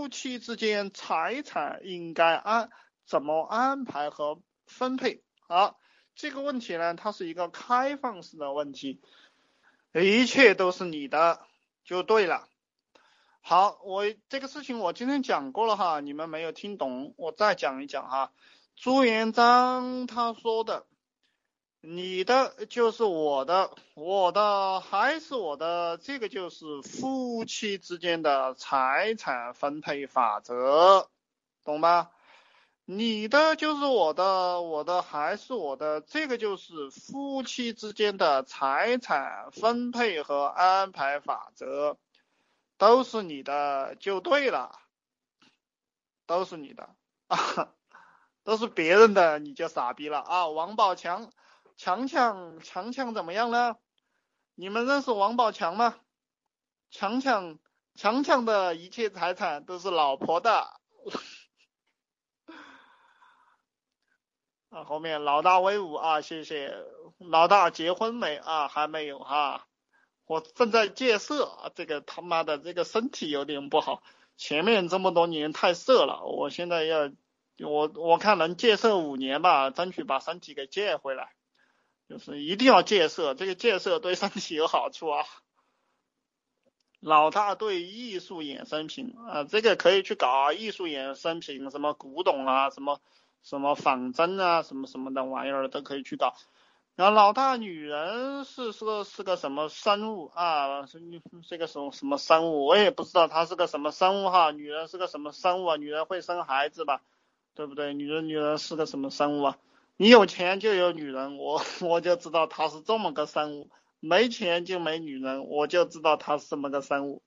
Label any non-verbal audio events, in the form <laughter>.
夫妻之间财产应该安怎么安排和分配？好，这个问题呢，它是一个开放式的问题，一切都是你的就对了。好，我这个事情我今天讲过了哈，你们没有听懂，我再讲一讲哈。朱元璋他说的。你的就是我的，我的还是我的，这个就是夫妻之间的财产分配法则，懂吧？你的就是我的，我的还是我的，这个就是夫妻之间的财产分配和安排法则，都是你的就对了，都是你的啊，<laughs> 都是别人的你就傻逼了啊，王宝强。强强强强怎么样呢？你们认识王宝强吗？强强强强的一切财产都是老婆的。<laughs> 啊，后面老大威武啊！谢谢老大结婚没啊？还没有哈，我正在戒色，这个他妈的这个身体有点不好，前面这么多年太色了，我现在要我我看能戒色五年吧，争取把身体给戒回来。就是一定要戒色，这个戒色对身体有好处啊。老大对艺术衍生品啊，这个可以去搞啊，艺术衍生品，什么古董啊，什么什么仿真啊，什么什么的玩意儿都可以去搞。然后老大女人是是个是个什么生物啊？是这个什么什么生物？我也不知道它是个什么生物哈。女人是个什么生物啊？女人会生孩子吧？对不对？女人女人是个什么生物啊？你有钱就有女人，我 <laughs> 我就知道他是这么个生物；没钱就没女人，我就知道他是这么个生物。